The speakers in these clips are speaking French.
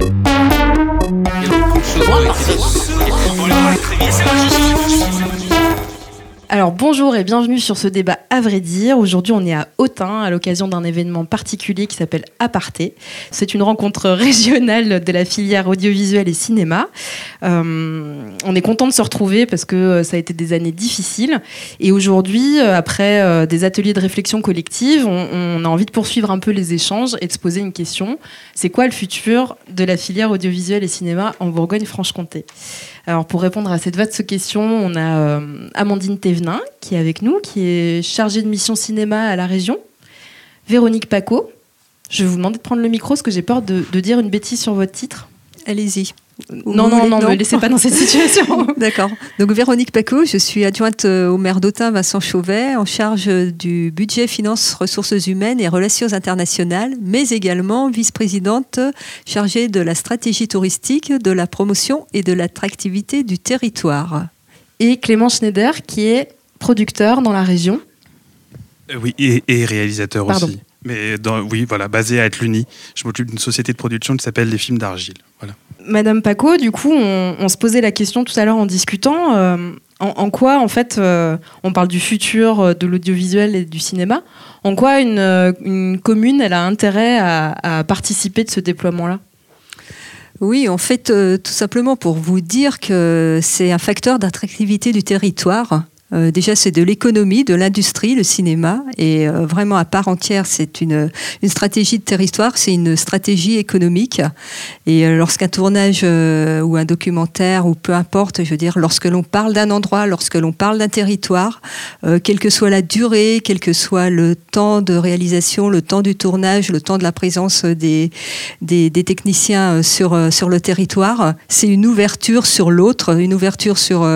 Alors bonjour et bienvenue sur ce débat à vrai dire. Aujourd'hui on est à Autun à l'occasion d'un événement particulier qui s'appelle Aparté. C'est une rencontre régionale de la filière audiovisuel et cinéma. Euh, on est content de se retrouver parce que euh, ça a été des années difficiles. Et aujourd'hui, euh, après des ateliers de réflexion collective, on, a envie de poursuivre un peu les échanges et de se poser une question. C'est quoi le futur de la filière audiovisuel et cinéma en Bourgogne-Franche-Comté? Alors pour répondre à cette vaste question, on a euh, Amandine Thévenin qui est avec nous, qui est chargée de mission cinéma à la région. Véronique Paco. Je vais vous demander de prendre le micro parce que j'ai peur de, de dire une bêtise sur votre titre. Allez-y. Non, non, non, ne me laissez pas dans cette situation. D'accord. Donc Véronique Paco, je suis adjointe euh, au maire d'Autun, Vincent Chauvet, en charge du budget, finances, ressources humaines et relations internationales, mais également vice-présidente chargée de la stratégie touristique, de la promotion et de l'attractivité du territoire. Et Clément Schneider, qui est producteur dans la région. Euh, oui, et, réalisateur aussi. Mais dans, oui, voilà, basé à Etluni. Je m'occupe d'une société de production qui s'appelle Les Films d'Argile. Voilà. Madame Paco, du coup, on, se posait la question tout à l'heure en discutant. Euh, en, quoi, en fait, euh, on parle du futur euh, de l'audiovisuel et du cinéma. En quoi une, commune, elle a intérêt à, à participer de ce déploiement-là? Oui, en fait, tout simplement pour vous dire que c'est un facteur d'attractivité du territoire euh, déjà, c'est de l'économie, de l'industrie, le cinéma, et euh, vraiment à part entière, c'est une, stratégie de territoire, c'est une stratégie économique. Et euh, lorsqu'un tournage ou un documentaire, ou peu importe, je veux dire, lorsque l'on parle d'un endroit, lorsque l'on parle d'un territoire, quelle que soit la durée, quel que soit le temps de réalisation, le temps du tournage, le temps de la présence des, des, techniciens sur, sur le territoire, c'est une ouverture sur l'autre, une ouverture sur,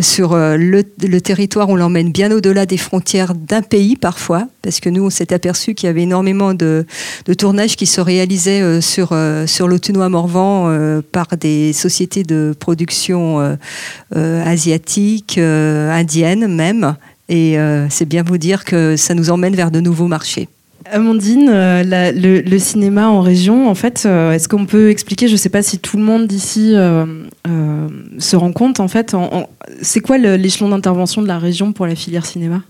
sur le territoire, on l'emmène bien au-delà des frontières d'un pays parfois, parce que nous, on s'est aperçu qu'il y avait énormément de, tournages qui se réalisaient euh, sur, euh, sur l'Autunois-Morvan euh, par des sociétés de production asiatiques, indiennes même. Et c'est bien vous dire que ça nous emmène vers de nouveaux marchés. Amandine, euh, le, cinéma en région, en fait, euh, est-ce qu'on peut expliquer, je ne sais pas si tout le monde d'ici euh, se rend compte, en fait, c'est quoi l'échelon d'intervention de la région pour la filière cinéma?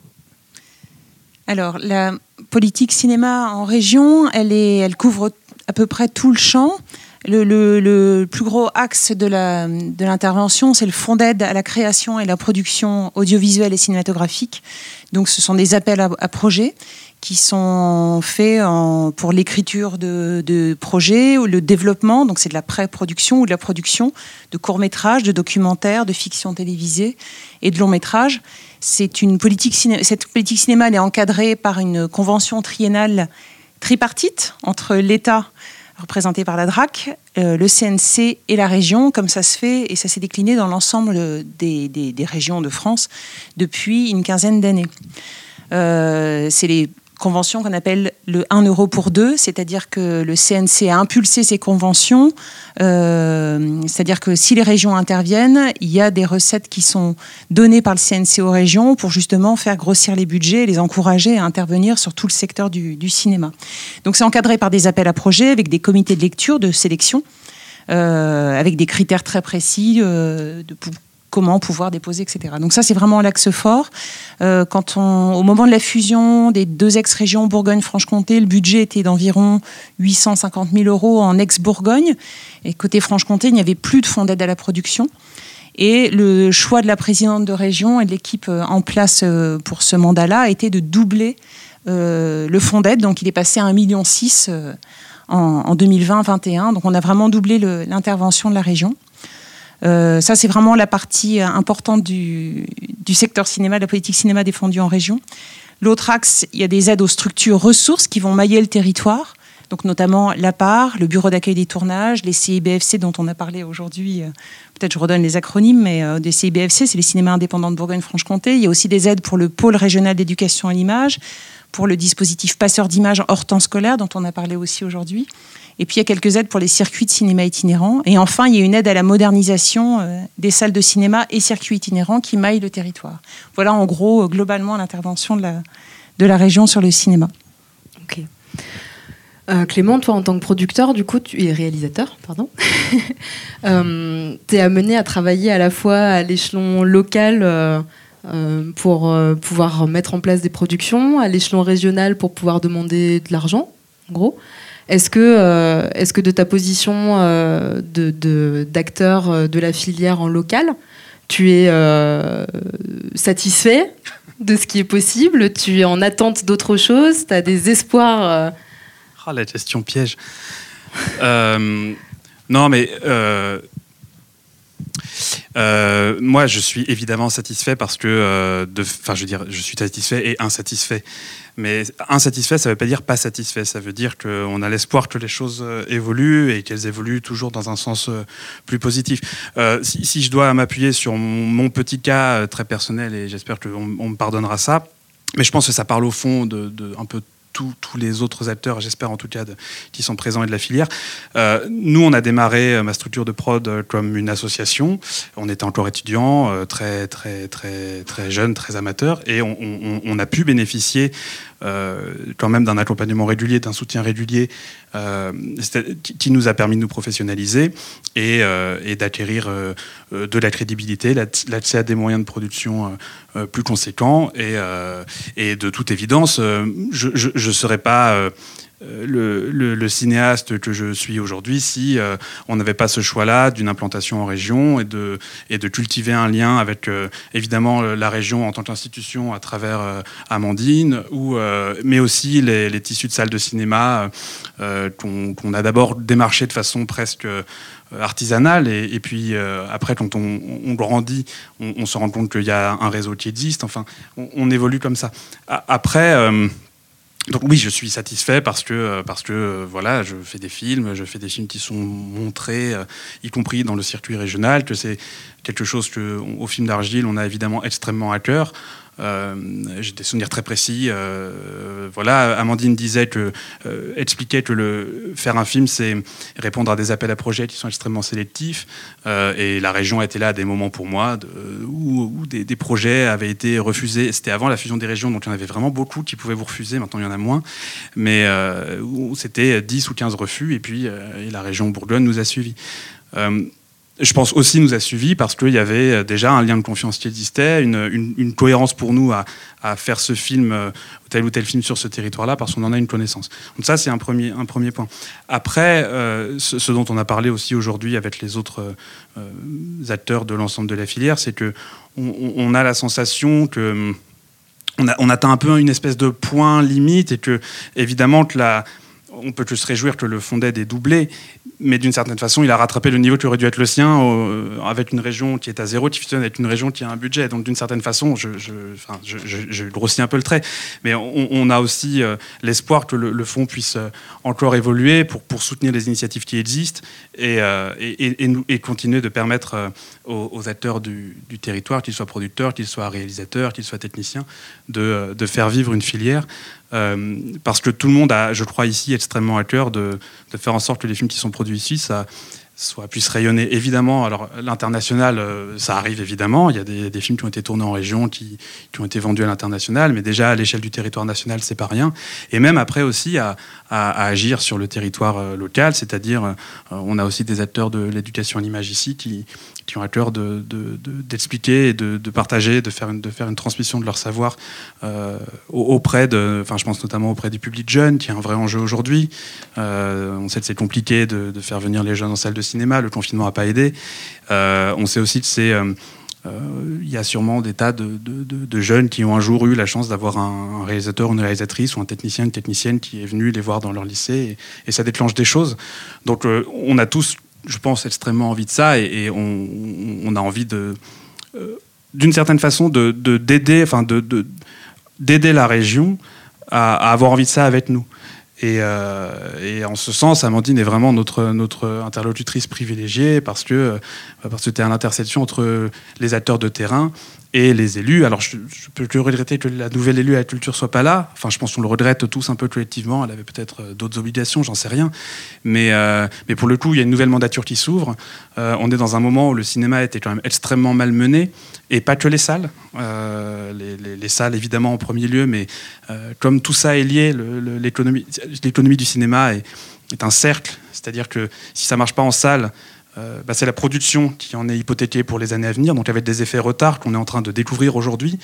Alors, la politique cinéma en région, elle, est, elle couvre à peu près tout le champ. Le, plus gros axe de l'intervention, c'est le fonds d'aide à la création et la production audiovisuelle et cinématographique. Donc, ce sont des appels à, à projets qui sont faits pour l'écriture de, projets ou le développement, donc c'est de la pré-production ou de la production de courts-métrages, de documentaires, de fiction télévisée et de longs-métrages. C'est cette politique cinéma est encadrée par une convention triennale tripartite entre l'État représenté par la DRAC, euh, le CNC et la région, comme ça se fait, et ça s'est décliné dans l'ensemble des, régions de France depuis une quinzaine d'années. Euh, c'est les convention qu'on appelle le 1 euro pour deux, c'est-à-dire que le CNC a impulsé ces conventions, euh, c'est-à-dire que si les régions interviennent, il y a des recettes qui sont données par le CNC aux régions pour justement faire grossir les budgets et les encourager à intervenir sur tout le secteur du, cinéma. Donc c'est encadré par des appels à projets avec des comités de lecture, de sélection. Euh, avec des critères très précis euh, comment pouvoir déposer, etc. Donc ça, c'est vraiment l'axe fort. Euh, quand au moment de la fusion des deux ex-régions Bourgogne-Franche-Comté, le budget était d'environ 850 000 euros en ex-Bourgogne. Et côté Franche-Comté, il n'y avait plus de fonds d'aide à la production. Et le choix de la présidente de région et de l'équipe euh, en place euh, pour ce mandat-là a été de doubler le fonds d'aide. Donc il est passé à 1,6 million en, en 2020-2021. Donc on a vraiment doublé l'intervention de la région. Euh, ça, c'est vraiment la partie euh, importante du, secteur cinéma, de la politique cinéma défendue en région. L'autre axe, il y a des aides aux structures ressources qui vont mailler le territoire. Donc notamment l'APAR, le bureau d'accueil des tournages, les CIBFC dont on a parlé aujourd'hui. Euh, peut-être je redonne les acronymes, mais des CIBFC, c'est les cinémas indépendants de Bourgogne-Franche-Comté. Il y a aussi des aides pour le pôle régional d'éducation à l'image, pour le dispositif passeur d'images hors temps scolaire dont on a parlé aussi aujourd'hui. Et puis il y a quelques aides pour les circuits de cinéma itinérants. Et enfin, il y a une aide à la modernisation euh, des salles de cinéma et circuits itinérants qui maillent le territoire. Voilà en gros, euh, globalement, l'intervention de la, de la région sur le cinéma. Ok. Clément, toi, en tant que producteur, du coup, réalisateur, pardon, tu es amené à travailler à la fois à l'échelon local pour pouvoir mettre en place des productions, à l'échelon régional pour pouvoir demander de l'argent, en gros. Est-ce que, euh, est que de ta position euh, d'acteur de, de, la filière en local, tu es euh, satisfait de ce qui est possible? Tu es en attente d'autre chose? Tu as des espoirs oh, La question piège. non, mais euh, moi, je suis évidemment satisfait parce que, euh, enfin, je veux dire, je suis satisfait et insatisfait. Mais insatisfait, ça ne veut pas dire pas satisfait. Ça veut dire qu'on a l'espoir que les choses euh, évoluent et qu'elles évoluent toujours dans un sens plus positif. Si, je dois m'appuyer sur mon, petit cas très personnel, et j'espère qu'on on me pardonnera ça, mais je pense que ça parle au fond de, de un peu tous les autres acteurs, j'espère en tout cas, qui sont présents et de la filière. Euh, nous, on a démarré euh, ma structure de prod euh, comme une association. On était encore étudiants, très, très, très, très jeunes, très amateurs, et on a pu bénéficier quand même d'un accompagnement régulier, d'un soutien régulier euh, qui nous a permis de nous professionnaliser et, euh, d'acquérir de la crédibilité, l'accès à des moyens de production plus conséquents. Et, et de toute évidence, je ne serais pas euh, le, cinéaste que je suis aujourd'hui si euh, on n'avait pas ce choix-là d'une implantation en région et de, cultiver un lien avec euh, évidemment la région en tant qu'institution à travers Amandine, ou, mais aussi les, tissus de salles de cinéma qu'on a d'abord démarché de façon presque artisanale. Et, puis après quand on, grandit on, se rend compte qu'il y a un réseau qui existe. Enfin on, évolue comme ça. Après donc oui, je suis satisfait parce que euh, parce que euh, voilà, je fais des films, je fais des films qui sont montrés, euh, y compris dans le circuit régional, que c'est quelque chose que au film d'Argile on a évidemment extrêmement à cœur. Euh, j'ai des souvenirs très précis. Euh, voilà, Amandine disait que, euh, expliquait que le, faire un film, c'est répondre à des appels à projets qui sont extrêmement sélectifs. et la région était là à des moments pour moi où, des, projets avaient été refusés. C'était avant la fusion des régions, donc il y en avait vraiment beaucoup qui pouvaient vous refuser. Maintenant, il y en a moins. Mais c'était 10 ou 15 refus, et puis la région Bourgogne nous a suivis je pense aussi nous a suivis parce qu'il y avait euh, déjà un lien de confiance qui existait, une, cohérence pour nous à, faire ce film, euh, tel ou tel film sur ce territoire-là, parce qu'on en a une connaissance. Donc ça, c'est un premier, un premier point. Après, euh, ce, dont on a parlé aussi aujourd'hui avec les autres acteurs de l'ensemble de la filière, c'est que on, a la sensation que a, on atteint un peu une espèce de point limite et que, évidemment, que la on peut que se réjouir que le fond d'aide est doublé, mais d'une certaine façon, il a rattrapé le niveau qui aurait dû être le sien euh, avec une région qui est à zéro, qui fusionne avec une région qui a un budget. Donc, d'une certaine façon, je, grossis un peu le trait, mais on, a aussi euh, l'espoir que le, fonds puisse euh, encore évoluer pour, soutenir les initiatives qui existent et, continuer de permettre aux, acteurs du, territoire, qu'ils soient producteurs, qu'ils soient réalisateurs, qu'ils soient techniciens, de faire vivre une filière. Euh, parce que tout le monde a, je crois ici, extrêmement à cœur de, faire en sorte que les films qui sont produits ici, ça, soit rayonner évidemment. Alors l'international, euh, ça arrive évidemment. Il y a des, films qui ont été tournés en région, qui, ont été vendus à l'international, mais déjà à l'échelle du territoire national, c'est pas rien. Et même après aussi à, agir sur le territoire euh, local, c'est-à-dire on a aussi des acteurs de l'éducation à l'image ici qui, qui ont à cœur d'expliquer de, et de, partager, de faire une, transmission de leur savoir auprès de, enfin je pense notamment auprès du public jeune, qui est un vrai enjeu aujourd'hui. on sait que c'est compliqué de, faire venir les jeunes en salle de cinéma, le confinement n'a pas aidé. Euh, on sait aussi que c'est euh, euh, il y a sûrement des tas de, jeunes qui ont un jour eu la chance d'avoir un, réalisateur, une réalisatrice ou un technicien, une technicienne qui est venu les voir dans leur lycée et, ça déclenche des choses. Donc on a tous, je pense, extrêmement envie de ça et, on, a envie de, d'une certaine façon, de d'aider, enfin de d'aider la région à, avoir envie de ça avec nous. Euh, et, en ce sens, Amandine est vraiment notre, notre interlocutrice privilégiée parce que, euh, parce que tu es entre les acteurs de terrain et les élus. Alors, je, peux que regretter que la nouvelle élue à la culture soit pas là. Enfin, je pense qu'on le regrette tous un peu collectivement. Elle avait peut-être euh, d'autres obligations, j'en sais rien. Mais, euh, mais pour le coup, il y a une nouvelle mandature qui s'ouvre. Euh, on est dans un moment où le cinéma était quand même extrêmement mal mené, et pas que les salles. Les, les, salles, évidemment, en premier lieu, mais comme tout ça est lié, l'économie du cinéma est, est un cercle. C'est-à-dire que si ça marche pas en salle, euh, bah, c'est la production qui en est hypothéquée pour les années à venir, donc avec des effets retard qu'on est en train de découvrir aujourd'hui.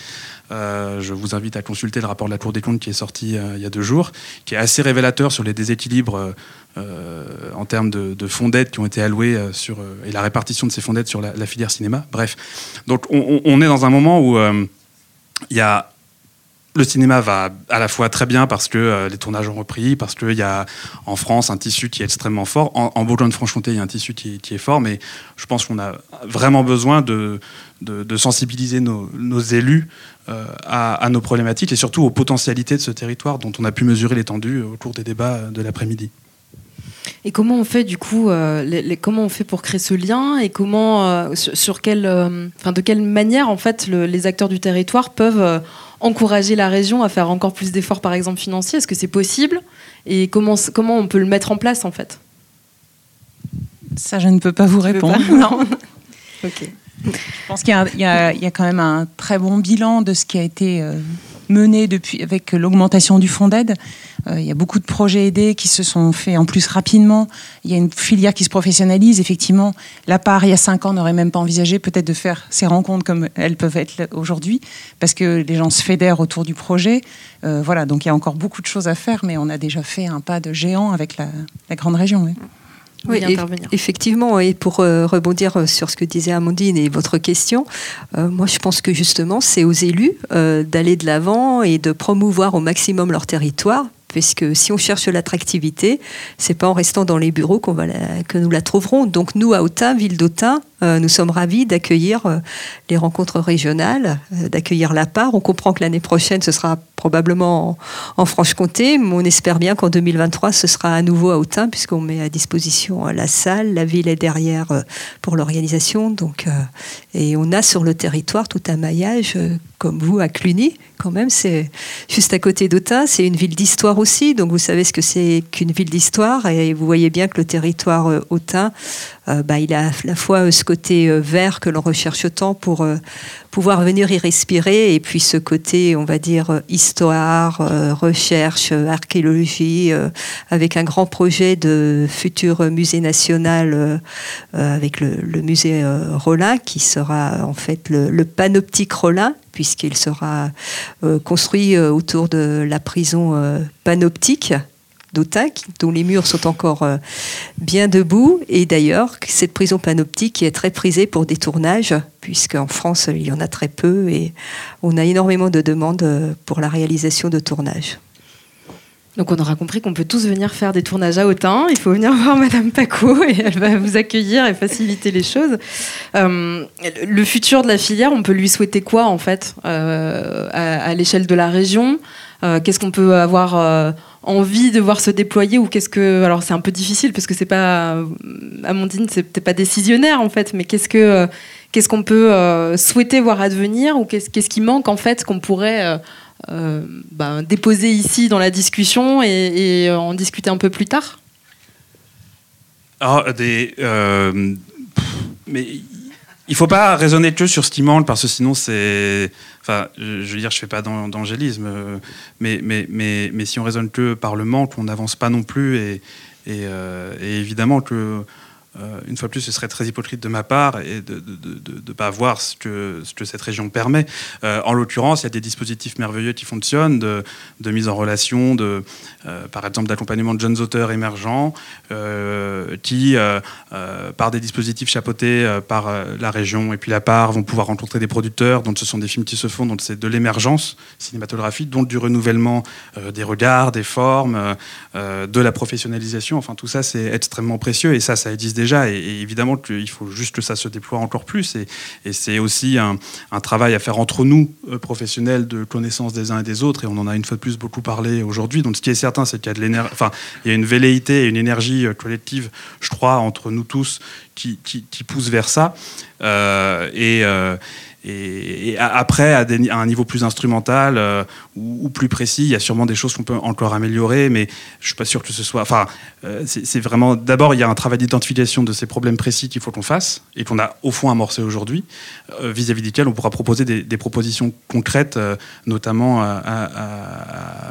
Euh, je vous invite à consulter le rapport de la Cour des comptes qui est sorti euh, il y a deux jours, qui est assez révélateur sur les déséquilibres en termes de, fonds d'aide qui ont été alloués sur, et la répartition de ces fonds d'aide sur la, filière cinéma. Bref, donc on, on est dans un moment où il y a le cinéma va à la fois très bien parce que euh, les tournages ont repris, parce qu'il y a en France un tissu qui est extrêmement fort. En, Bourgogne-Franche-Comté, il y a un tissu qui, est fort, mais je pense qu'on a vraiment besoin de, sensibiliser nos, élus euh, à, nos problématiques et surtout aux potentialités de ce territoire dont on a pu mesurer l'étendue au cours des débats de l'après-midi. Et comment on fait du coup, euh, comment on fait pour créer ce lien et comment, sur, de quelle manière en fait les acteurs du territoire peuvent encourager la région à faire encore plus d'efforts, par exemple financiers Est-ce que c'est possible Et comment, comment on peut le mettre en place, en fait? Ça, je ne peux pas vous répondre. non. ok. Je pense qu'il y, y, a quand même un très bon bilan de ce qui a été euh, mené depuis, avec l'augmentation du fonds d'aide. Euh, il y a beaucoup de projets aidés qui se sont faits en plus rapidement. Il y a une filière qui se professionnalise. Effectivement, la part, il y a cinq ans, n'aurait même pas envisagé peut-être de faire ces rencontres comme elles peuvent être aujourd'hui, parce que les gens se fédèrent autour du projet. Euh, voilà, donc il y a encore beaucoup de choses à faire, mais on a déjà fait un pas de géant avec la, grande région. Oui. effectivement, et pour euh, rebondir sur ce que disait Amandine et votre question, moi je pense que justement c'est aux élus d'aller de l'avant et de promouvoir au maximum leur territoire puisque si on cherche l'attractivité, c'est pas en restant dans les bureaux qu'on va que nous la trouverons. Donc nous, à Autun, ville d'Autun, nous sommes ravis d'accueillir euh, les rencontres régionales, euh, d'accueillir la part. On comprend que l'année prochaine, ce sera probablement en, Franche-Comté, mais on espère bien qu'en 2023, ce sera à nouveau à Autun, puisqu'on met à disposition la salle. La ville est derrière pour l'organisation. Donc, et on a sur le territoire tout un maillage, comme vous, à Cluny, quand même. C'est juste à côté d'Autun. C'est une ville d'histoire aussi. Donc, vous savez ce que c'est qu'une ville d'histoire. Et vous voyez bien que le territoire Autun, bah, il a à la fois ce côté euh, vert que l'on recherche tant pour euh, pouvoir venir y respirer, et puis ce côté, on va dire, euh, histoire, recherche, archéologie, avec un grand projet de futur musée national avec le, musée Rollin, qui sera en fait le, panoptique Rollin, puisqu'il sera construit autour de la prison panoptique d'Autac, dont les murs sont encore euh, bien debout. Et d'ailleurs, cette prison panoptique est très prisée pour des tournages, puisqu'en France, il y en a très peu et on a énormément de demandes euh, pour la réalisation de tournages. Donc on aura compris qu'on peut tous venir faire des tournages à Autun. Il faut venir voir Madame Paco et elle va vous accueillir et faciliter les choses. Euh, le futur de la filière, on peut lui souhaiter quoi en fait à, l'échelle de la région? Qu'est-ce qu'on peut avoir envie de voir se déployer ou qu'est-ce que alors c'est un peu difficile parce que c'est pas Amandine c'est pas décisionnaire en fait mais qu'est-ce que qu'est-ce qu'on peut euh, souhaiter voir advenir ou qu'est-ce qui manque en fait qu'on pourrait euh, euh, ben, déposer ici dans la discussion et, en discuter un peu plus tard? Alors, des, mais il faut pas raisonner que sur ce qui manque parce que sinon c'est enfin je, veux dire je fais pas d'angélisme mais, mais, mais, mais si on raisonne que par le manque on n'avance pas non plus et, et, euh, et évidemment que euh, une fois de plus, ce serait très hypocrite de ma part et de ne pas voir ce que, ce que cette région permet. Euh, en l'occurrence, il y a des dispositifs merveilleux qui fonctionnent, de, mise en relation, de, euh, par exemple d'accompagnement de jeunes auteurs émergents, qui, par des dispositifs chapeautés par la région et puis la part, vont pouvoir rencontrer des producteurs, dont ce sont des films qui se font, dont c'est de l'émergence cinématographique, dont du renouvellement des regards, des formes, de la professionnalisation. Enfin, tout ça, c'est extrêmement précieux et ça, ça existe déjà. Et, évidemment qu'il faut juste que ça se déploie encore plus. Et, c'est aussi un, travail à faire entre nous, euh, professionnels, de connaissance des uns et des autres. Et on en a une fois de plus beaucoup parlé aujourd'hui. Donc ce qui est certain, c'est qu'il y a de l'énergie, enfin, il y a une velléité et une énergie euh, collective, je crois, entre nous tous qui, qui, pousse vers ça. Euh, et et, après, à, un niveau plus instrumental euh, ou, plus précis, il y a sûrement des choses qu'on peut encore améliorer, mais je suis pas sûr que ce soit. Enfin, euh, c'est vraiment. D'abord, il y a un travail d'identification de ces problèmes précis qu'il faut qu'on fasse et qu'on a au fond amorcé aujourd'hui, euh, vis-à-vis desquels on pourra proposer des, propositions concrètes, notamment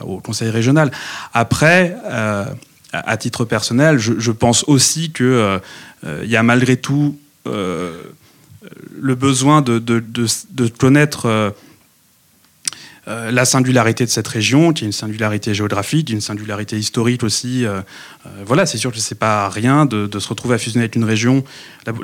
au Conseil régional. Après. À, titre personnel, je, pense aussi qu'il il y a malgré tout le besoin de, connaître euh, la singularité de cette région, qui est une singularité géographique, une singularité historique aussi. Euh, euh, voilà, c'est sûr que c'est pas rien de, se retrouver à fusionner avec une région.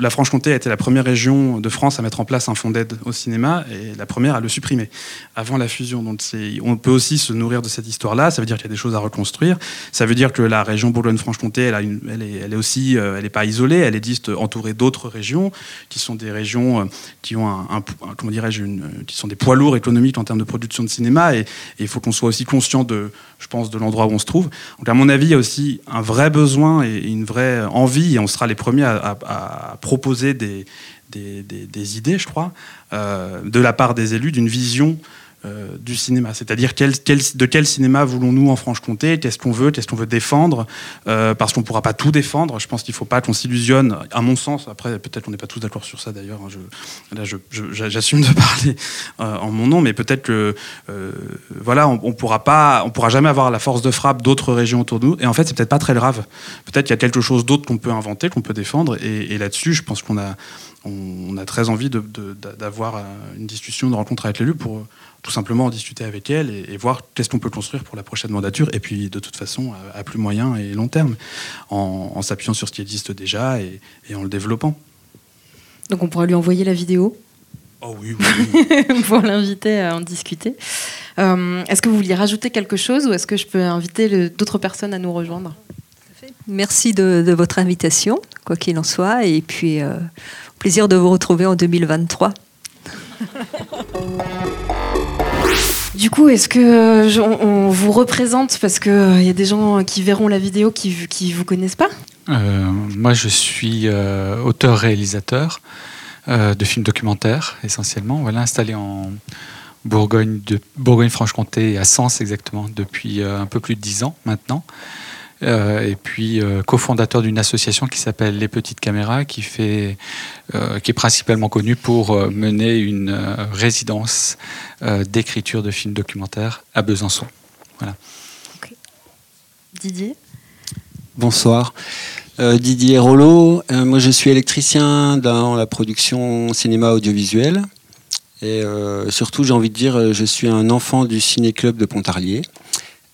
La, Franche-Comté a été la première région de France à mettre en place un fonds d'aide au cinéma et la première à le supprimer avant la fusion. Donc on peut aussi se nourrir de cette histoire-là. Ça veut dire qu'il y a des choses à reconstruire. Ça veut dire que la région Bourgogne-Franche-Comté, elle, est, aussi, elle n'est pas isolée. Elle est entourée d'autres régions qui sont des régions qui ont un, comment dirais-je, qui sont des poids lourds économiques en termes de production de cinéma et, il faut qu'on soit aussi conscient de, je pense, de l'endroit où on se trouve. Donc à mon avis, il y a aussi un vrai besoin et une vraie envie, et on sera les premiers à, proposer des, des, idées, je crois, euh, de la part des élus d'une vision euh, du cinéma. C'est-à-dire de quel cinéma voulons-nous en Franche-Comté Qu'est-ce qu'on veut Qu'est-ce qu'on veut défendre euh, Parce qu'on ne pourra pas tout défendre. Je pense qu'il ne faut pas qu'on s'illusionne. À mon sens, après, peut-être qu'on n'est pas tous d'accord sur ça d'ailleurs. Hein, là, j'assume de parler euh, en mon nom, mais peut-être que voilà, on, ne pourra on pourra jamais avoir la force de frappe d'autres régions autour de nous. Et en fait, c'est peut-être pas très grave. Peut-être qu'il y a quelque chose d'autre qu'on peut inventer, qu'on peut défendre. Et, et là-dessus, je pense qu'on a on, a très envie d'avoir une discussion, de rencontre avec l'élu pour tout simplement en discuter avec elle et, voir qu'est-ce qu'on peut construire pour la prochaine mandature, et puis de toute façon à, plus moyen et long terme, en, s'appuyant sur ce qui existe déjà et, en le développant. Donc on pourra lui envoyer la vidéo Oh oui, oui, pour l'inviter à en discuter. Euh, est-ce que vous vouliez rajouter quelque chose ou est-ce que je peux inviter d'autres personnes à nous rejoindre? Merci de, votre invitation, quoi qu'il en soit, et puis euh, plaisir de vous retrouver en 2023. Du coup, est-ce que euh, on, vous représente parce qu'il euh, y a des gens qui verront la vidéo qui ne vous connaissent pas? Euh, Moi, je suis auteur-réalisateur de films documentaires essentiellement. Voilà, installé en Bourgogne, de Bourgogne-Franche-Comté, à Sens exactement, depuis un peu plus de dix ans maintenant. Euh, et puis euh, cofondateur d'une association qui s'appelle Les Petites Caméras, qui, fait, euh, qui est principalement connue pour mener une résidence d'écriture de films documentaires à Besançon. Voilà. Didier? Bonsoir. Didier Rollo, moi je suis électricien dans la production cinéma audiovisuel. Et surtout, j'ai envie de dire, je suis un enfant du ciné-club de Pontarlier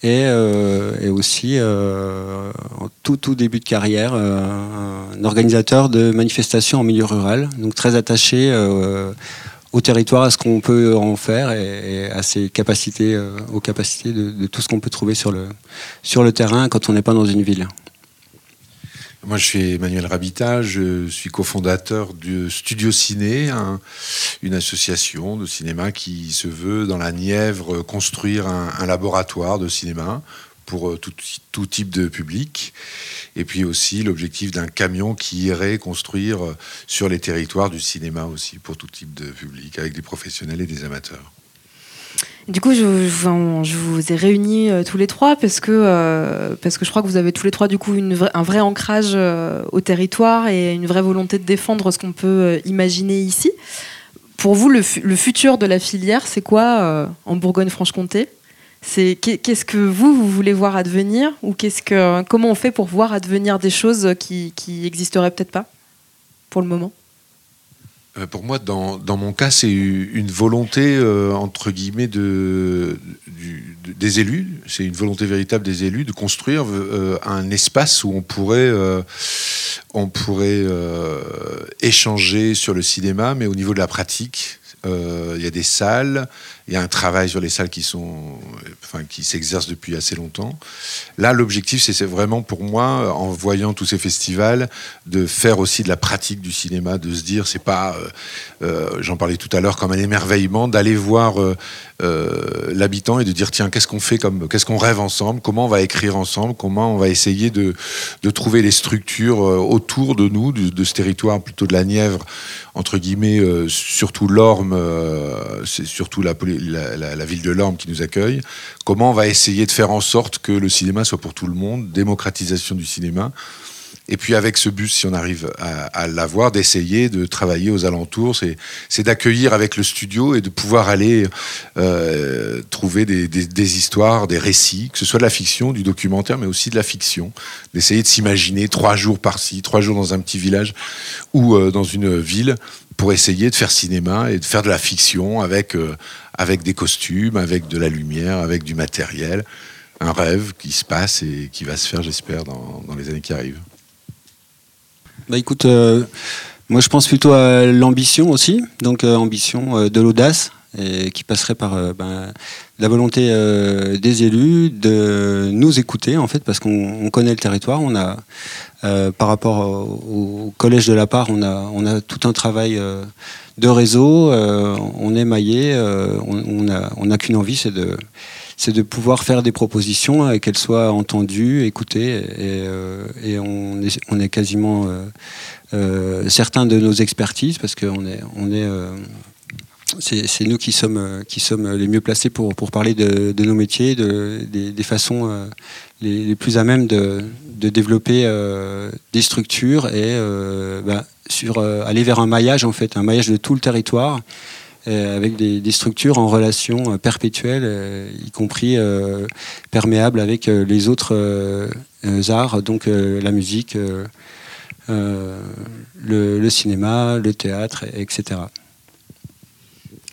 et, euh, aussi euh, en tout, début de carrière euh, un organisateur de manifestations en milieu rural, donc très attaché au territoire, à ce qu'on peut en faire et, à ses capacités, aux capacités de, tout ce qu'on peut trouver sur le terrain quand on n'est pas dans une ville. Moi, je suis Emmanuel Rabita, je suis cofondateur du Studio Ciné, une association de cinéma qui se veut dans la Nièvre construire un, laboratoire de cinéma pour euh, tout, type de public. Et puis aussi l'objectif d'un camion qui irait construire euh, sur les territoires du cinéma aussi pour tout type de public, avec des professionnels et des amateurs. Du coup, je, vous ai réunis euh, tous les trois parce que, euh, parce que je crois que vous avez tous les trois du coup un vrai ancrage euh, au territoire et une vraie volonté de défendre ce qu'on peut imaginer ici. Pour vous, le, futur de la filière, c'est quoi en Bourgogne-Franche-Comté? Qu'est-ce que vous vous voulez voir advenir ou que comment on fait pour voir advenir des choses qui qui peut-être pas pour le moment? Pour moi, dans, dans mon cas, c'est une volonté, euh, entre guillemets, de, des élus. C'est une volonté véritable des élus de construire euh, un espace où on pourrait, on pourrait échanger sur le cinéma, mais au niveau de la pratique. Il y a des salles, il y a un travail sur les salles qui sont, enfin, qui s'exercent depuis assez longtemps. Là, l'objectif, c'est vraiment pour moi, en voyant tous ces festivals, de faire aussi de la pratique du cinéma, de se dire, c'est pas, euh, euh, j'en parlais tout à l'heure, comme un émerveillement, d'aller voir euh, l'habitant et de dire, tiens, qu'est-ce qu'on fait comme, qu'est-ce qu'on rêve ensemble, comment on va écrire ensemble, comment on va essayer de, trouver les structures autour de nous, de, ce territoire plutôt de la Nièvre, entre guillemets, surtout l'Orme, c'est surtout la, la, ville de l'Orme qui nous accueille. Comment on va essayer de faire en sorte que le cinéma soit pour tout le monde, démocratisation du cinéma. Et puis avec ce bus, si on arrive à, l'avoir, d'essayer de travailler aux alentours, c'est d'accueillir avec le studio et de pouvoir aller euh, trouver des, histoires, des récits, que ce soit de la fiction, du documentaire, mais aussi de la fiction. D'essayer de s'imaginer trois jours par-ci, trois jours dans un petit village ou euh, dans une ville pour essayer de faire cinéma et de faire de la fiction avec, euh, avec des costumes, avec de la lumière, avec du matériel. Un rêve qui se passe et qui va se faire, j'espère, dans les années qui arrivent. Bah écoute, euh, moi je pense plutôt à l'ambition aussi, donc euh, ambition euh, de l'audace, et qui passerait par ben, la volonté des élus de nous écouter en fait, parce qu'on connaît le territoire, on a par rapport au, collège de la part, on a, on a tout un travail de réseau, on est maillé, on n'a on a qu'une envie, c'est de c'est de pouvoir faire des propositions et qu'elles soient entendues, écoutées. Et, euh, on, est, quasiment euh, euh, certains de nos expertises, parce qu'on est, est c'est nous qui sommes, les mieux placés pour, parler de, nos métiers, de, des, façons les, plus à même de, développer des structures et bah, aller vers un maillage, en fait, un maillage de tout le territoire. Euh, avec des, structures en relation euh, perpétuelle, euh, y compris perméables avec les autres arts, donc la musique, le, cinéma, le théâtre, etc.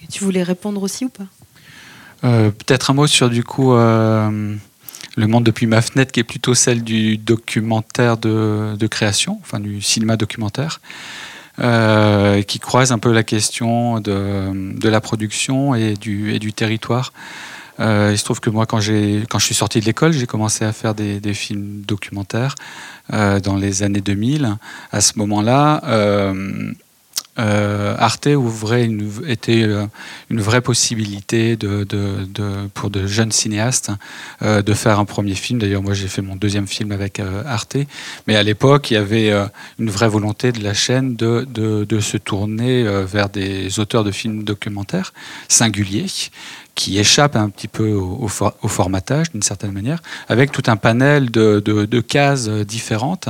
tu voulais répondre aussi ou pas? Peut-être un mot sur du coup le monde depuis ma fenêtre, qui est plutôt celle du documentaire de, de création, enfin du cinéma documentaire. Euh, qui croise un peu la question de, la production et du, territoire. Euh, il se trouve que moi, quand, je suis sorti de l'école, j'ai commencé à faire des, des films documentaires euh, dans les années 2000. À ce moment-là, euh, Arte ouvrait était euh, une vraie possibilité pour de jeunes cinéastes euh, de faire un premier film. D'ailleurs, moi, j'ai fait mon deuxième film avec Arte. Mais à l'époque, il y avait une vraie volonté de la chaîne de, se tourner vers des auteurs de films documentaires singuliers qui échappent un petit peu au, formatage d'une certaine manière, avec tout un panel de, cases différentes.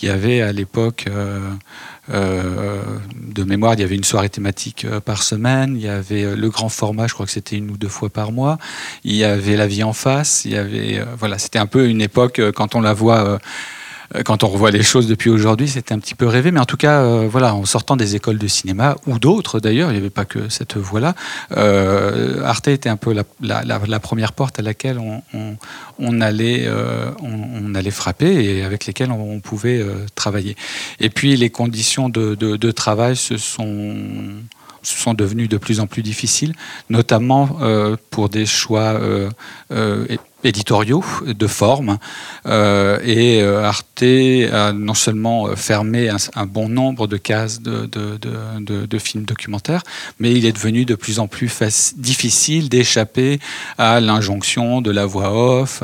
Il y avait à l'époque de mémoire, il y avait une soirée thématique euh, par semaine, il y avait euh, le grand format, je crois que c'était une ou deux fois par mois, il y avait la vie en face, il y avait, voilà, c'était un peu une époque, quand on la voit euh, quand on revoit les choses depuis aujourd'hui, c'était un petit peu rêvé. Mais en tout cas, euh, voilà, en sortant des écoles de cinéma, ou d'autres d'ailleurs, il n'y avait pas que cette voie-là, euh, Arte était un peu la, première porte à laquelle on, allait, on, allait frapper et avec lesquelles on, pouvait travailler. Et puis les conditions de, travail se sont sont devenues de plus en plus difficiles, notamment pour des choix éditoriaux de forme euh, et euh, Arte a non seulement euh, fermé un, bon nombre de cases de, de, de, films documentaires, mais il est devenu de plus en plus difficile d'échapper à l'injonction de la voix off,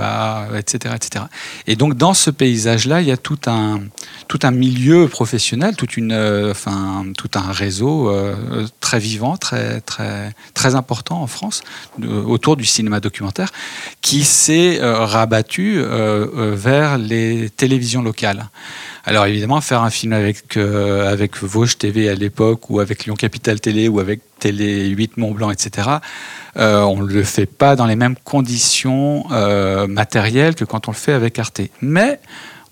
etc., etc. Et donc dans ce paysage-là, il y a tout un, tout un milieu professionnel, toute une, tout un réseau très vivant, très, très, très important en France autour du cinéma documentaire qui s'est euh, rabattu euh, euh, vers les télévisions locales. Alors évidemment, faire un film avec, avec Vosges TV à l'époque, ou avec Lyon Capital Télé, ou avec Télé 8 Mont Blanc, etc., on ne le fait pas dans les mêmes conditions matérielles que quand on le fait avec Arte. Mais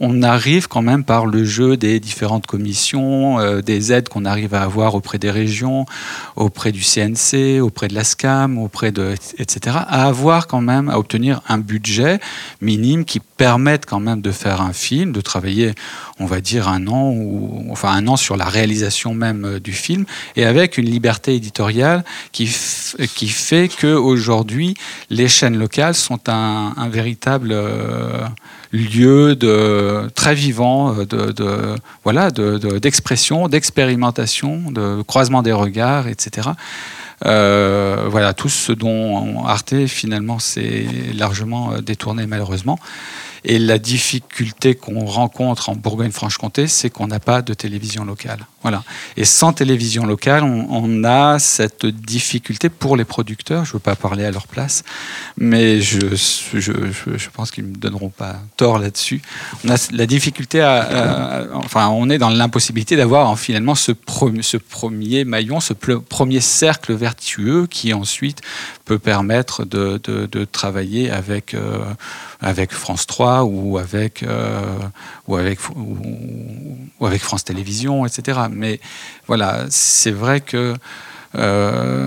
on arrive quand même par le jeu des différentes commissions, euh, des aides qu'on arrive à avoir auprès des régions, auprès du CNC, auprès de la SCAM, auprès de etc. à avoir quand même à obtenir un budget minime qui permette quand même de faire un film, de travailler, on va dire un an ou enfin un an sur la réalisation même euh, du film et avec une liberté éditoriale qui qui fait que aujourd'hui les chaînes locales sont un, véritable euh, lieu de très vivant euh, de, voilà d'expression, d'expérimentation, de croisement des regards, etc. Euh, voilà tout ce dont Arte finalement s'est largement détourné malheureusement. Et la difficulté qu'on rencontre en Bourgogne-Franche-Comté, c'est qu'on n'a pas de télévision locale. Voilà. Et sans télévision locale, on, a cette difficulté pour les producteurs. Je ne veux pas parler à leur place, mais je, pense qu'ils ne me donneront pas tort là-dessus. On a la difficulté enfin, on est dans l'impossibilité d'avoir finalement ce, premier maillon, ce premier cercle vertueux qui ensuite peut permettre de, travailler avec, euh, avec France 3 ou avec, euh, ou, avec, ou, avec France Télévisions, etc. Mais voilà, c'est vrai que euh,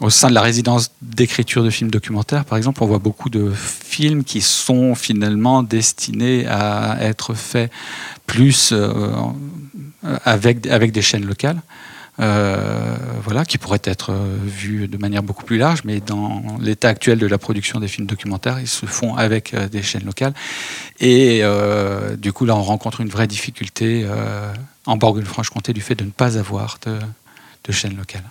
au sein de la résidence d'écriture de films documentaires, par exemple, on voit beaucoup de films qui sont finalement destinés à être faits plus avec, avec des chaînes locales. Euh, voilà, qui pourrait être euh, vu de manière beaucoup plus large, mais dans l'état actuel de la production des films documentaires, ils se font avec euh, des chaînes locales. Et du coup, là, on rencontre une vraie difficulté en Bourgogne-Franche-Comté du fait de ne pas avoir de, de chaînes locales.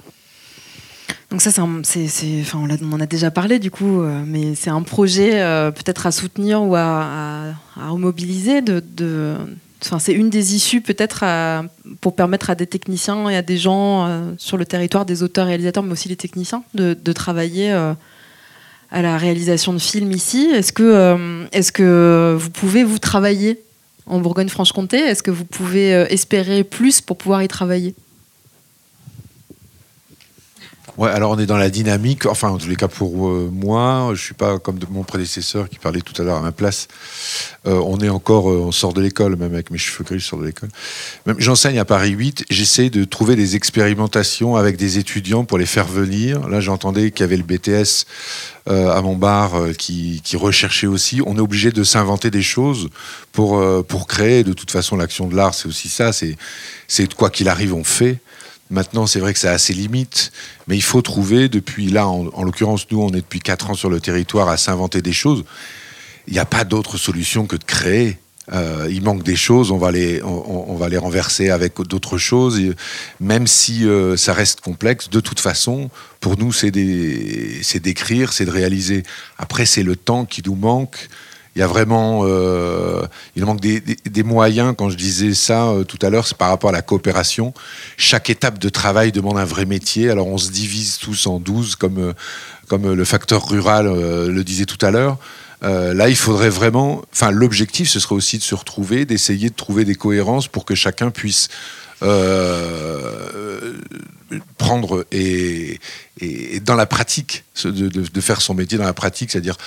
Donc ça, c'est, enfin, on, en a déjà parlé du coup, mais c'est un projet peut-être à soutenir ou à, à, mobiliser de, de c'est une des issues peut-être pour permettre à des techniciens et à des gens euh, sur le territoire, des auteurs, réalisateurs, mais aussi les techniciens, de, travailler euh, à la réalisation de films ici. Est-ce que, euh, vous pouvez vous travailler en Bourgogne-Franche-Comté? Est-ce que vous pouvez espérer plus pour pouvoir y travailler? Alors on est dans la dynamique, enfin en tous les cas pour euh, moi, je suis pas comme mon prédécesseur qui parlait tout à l'heure à ma place. Euh, on est encore, euh, on sort de l'école, même avec mes cheveux gris, je sors de l'école. J'enseigne à Paris 8, j'essaie de trouver des expérimentations avec des étudiants pour les faire venir. Là j'entendais qu'il y avait le BTS à mon bar qui, recherchait aussi. On est obligé de s'inventer des choses pour, pour créer. De toute façon, l'action de l'art, c'est aussi ça. C'est quoi qu'il arrive, on fait. Maintenant, c'est vrai que ça a ses limites, mais il faut trouver, depuis là, en, l'occurrence, nous, on est depuis 4 ans sur le territoire à s'inventer des choses. Il n'y a pas d'autre solution que de créer. Euh, il manque des choses, on va les, on, va les renverser avec d'autres choses, même si euh, ça reste complexe. De toute façon, pour nous, c'est d'écrire, c'est de réaliser. Après, c'est le temps qui nous manque il y a vraiment, euh, il manque des, moyens. Quand je disais ça euh, tout à l'heure, c'est par rapport à la coopération. Chaque étape de travail demande un vrai métier. Alors on se divise tous en 12, comme, euh, le facteur rural le disait tout à l'heure. là, il faudrait vraiment, enfin, l'objectif, ce serait aussi de se retrouver, d'essayer de trouver des cohérences pour que chacun puisse prendre et, et, dans la pratique, de, de, faire son métier dans la pratique, c'est-à-dire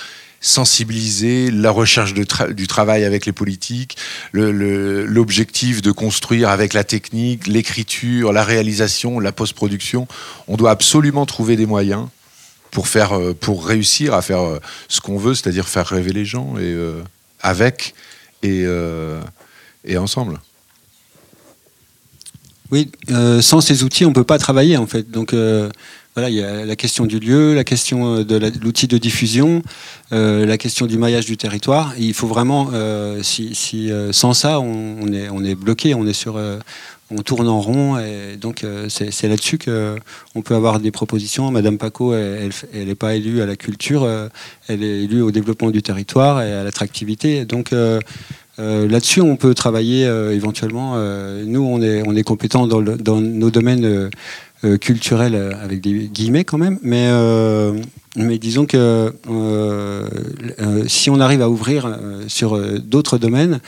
sensibiliser, la recherche du travail avec les politiques, l'objectif de construire avec la technique, l'écriture, la réalisation, la post-production. On doit absolument trouver des moyens pour, faire, euh, pour réussir à faire euh, ce qu'on veut, c'est-à-dire faire rêver les gens et, euh, avec et, et ensemble. Oui, sans ces outils, on ne peut pas travailler en fait. Donc voilà, il y a la question du lieu, la question euh, de l'outil de diffusion, euh, la question du maillage du territoire. il faut vraiment, euh, si, sans ça, on, est, bloqué, on est sur, on tourne en rond. Et donc c'est là-dessus que on peut avoir des propositions. Madame Paco, elle n'est pas élue à la culture, elle est élue au développement du territoire et à l'attractivité. Donc Là-dessus, on peut travailler éventuellement. nous, on est, compétents dans nos domaines euh, culturel euh, avec des guillemets quand même, mais, euh, mais disons que si on arrive à ouvrir sur d'autres domaines,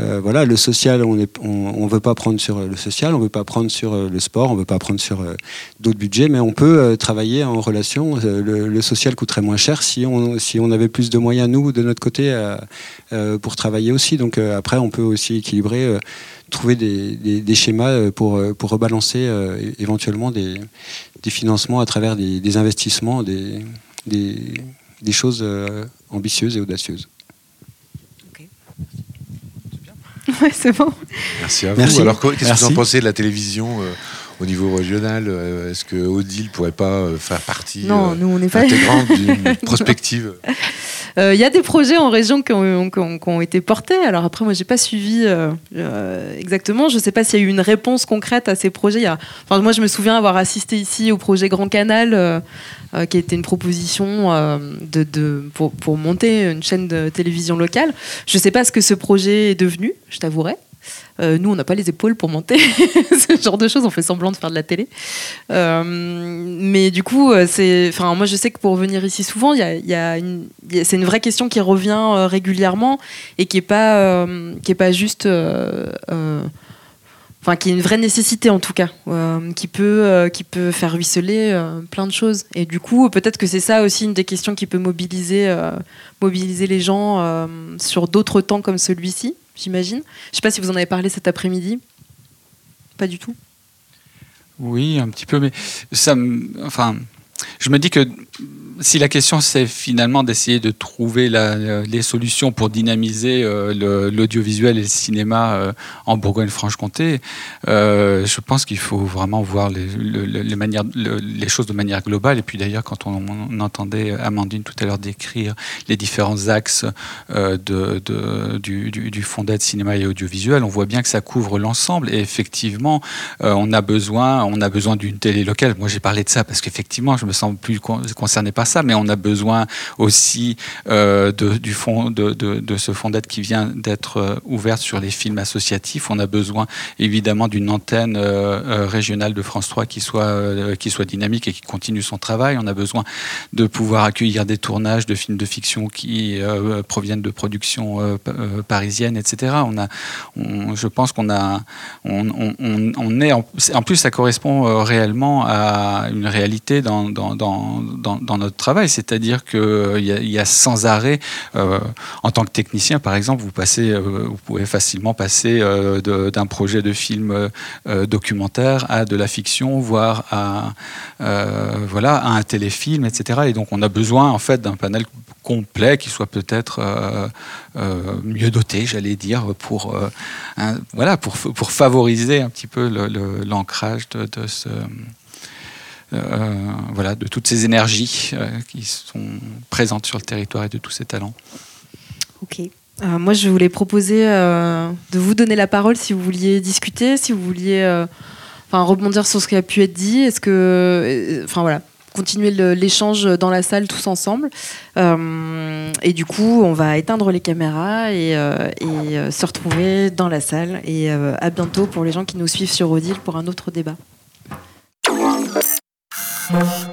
euh, voilà, le social, on ne veut pas prendre sur le social, on veut pas prendre sur le sport, on veut pas prendre sur d'autres budgets, mais on peut travailler en relation. Le, social coûterait moins cher si on, avait plus de moyens, nous, de notre côté, pour travailler aussi. Donc après, on peut aussi équilibrer trouver des, schémas pour, rebalancer éventuellement des, financements à travers des, investissements, des, choses ambitieuses et audacieuses. Ouais, c'est bon. Merci à vous. Alors, qu'est-ce que vous en pensez de la télévision euh, au niveau régional euh, Est-ce que Odile pourrait pas euh, faire partie non, nous, on n'est pas... intégrante d'une prospective? Il y a des projets en région qui ont, été portés. Alors après, moi, j'ai pas suivi exactement. Je ne sais pas s'il y a eu une réponse concrète à ces projets. Enfin, moi, je me souviens avoir assisté ici au projet Grand Canal euh, qui était une proposition euh, pour, pour, monter une chaîne de télévision locale. Je ne sais pas ce que ce projet est devenu, je t'avouerai. Euh, nous, on n'a pas les épaules pour monter ce genre de choses. On fait semblant de faire de la télé. mais du coup, c'est, enfin, moi, je sais que pour venir ici souvent, il y a, c'est une vraie question qui revient régulièrement et qui est pas, qui est pas juste enfin qui est une vraie nécessité en tout cas, euh, qui peut euh, qui peut faire ruisseler euh, plein de choses. Et du coup, peut-être que c'est ça aussi une des questions qui peut mobiliser mobiliser les gens sur d'autres temps comme celui-ci, j'imagine. Je sais pas si vous en avez parlé cet après-midi. Pas du tout. Oui, un petit peu, mais ça, enfin, je me dis que si la question c'est finalement d'essayer de trouver les solutions pour dynamiser euh, l'audiovisuel et le cinéma euh, en Bourgogne-Franche-Comté, euh, je pense qu'il faut vraiment voir les, choses de manière globale. Et puis d'ailleurs, quand on, entendait Amandine tout à l'heure décrire les différents axes du, du, fonds d'aide cinéma et audiovisuel, on voit bien que ça couvre l'ensemble. Et effectivement, on a besoin, d'une télé locale. Moi, j'ai parlé de ça parce qu'effectivement, je me sens plus concerné par mais on a besoin aussi euh, de, du fond, de, ce fonds d'aide qui vient d'être euh, ouvert sur les films associatifs. On a besoin évidemment d'une antenne euh, régionale de France 3 qui soit, qui soit dynamique et qui continue son travail. On a besoin de pouvoir accueillir des tournages de films de fiction qui proviennent de productions parisiennes, etc. On a, je pense qu'on a, on, est en, en, plus ça correspond réellement à une réalité dans, dans, dans, dans notre travail, c'est-à-dire qu'il euh, y, a sans arrêt, euh, en tant que technicien par exemple, vous, passez, euh, vous pouvez facilement passer d'un projet de film documentaire à de la fiction, voire à, voilà, à un téléfilm, etc. Et donc on a besoin en fait d'un panel complet qui soit peut-être mieux doté, j'allais dire, pour, voilà, pour, pour favoriser un petit peu l'ancrage de, ce, voilà, de toutes ces énergies euh, qui sont présentes sur le territoire et de tous ces talents. Ok. Euh, moi, je voulais proposer de vous donner la parole si vous vouliez discuter, si vous vouliez rebondir sur ce qui a pu être dit. Est-ce que. Enfin, voilà continuer l'échange dans la salle tous ensemble. et du coup, on va éteindre les caméras et, et se retrouver dans la salle. Et à bientôt pour les gens qui nous suivent sur Odile pour un autre débat. Oh,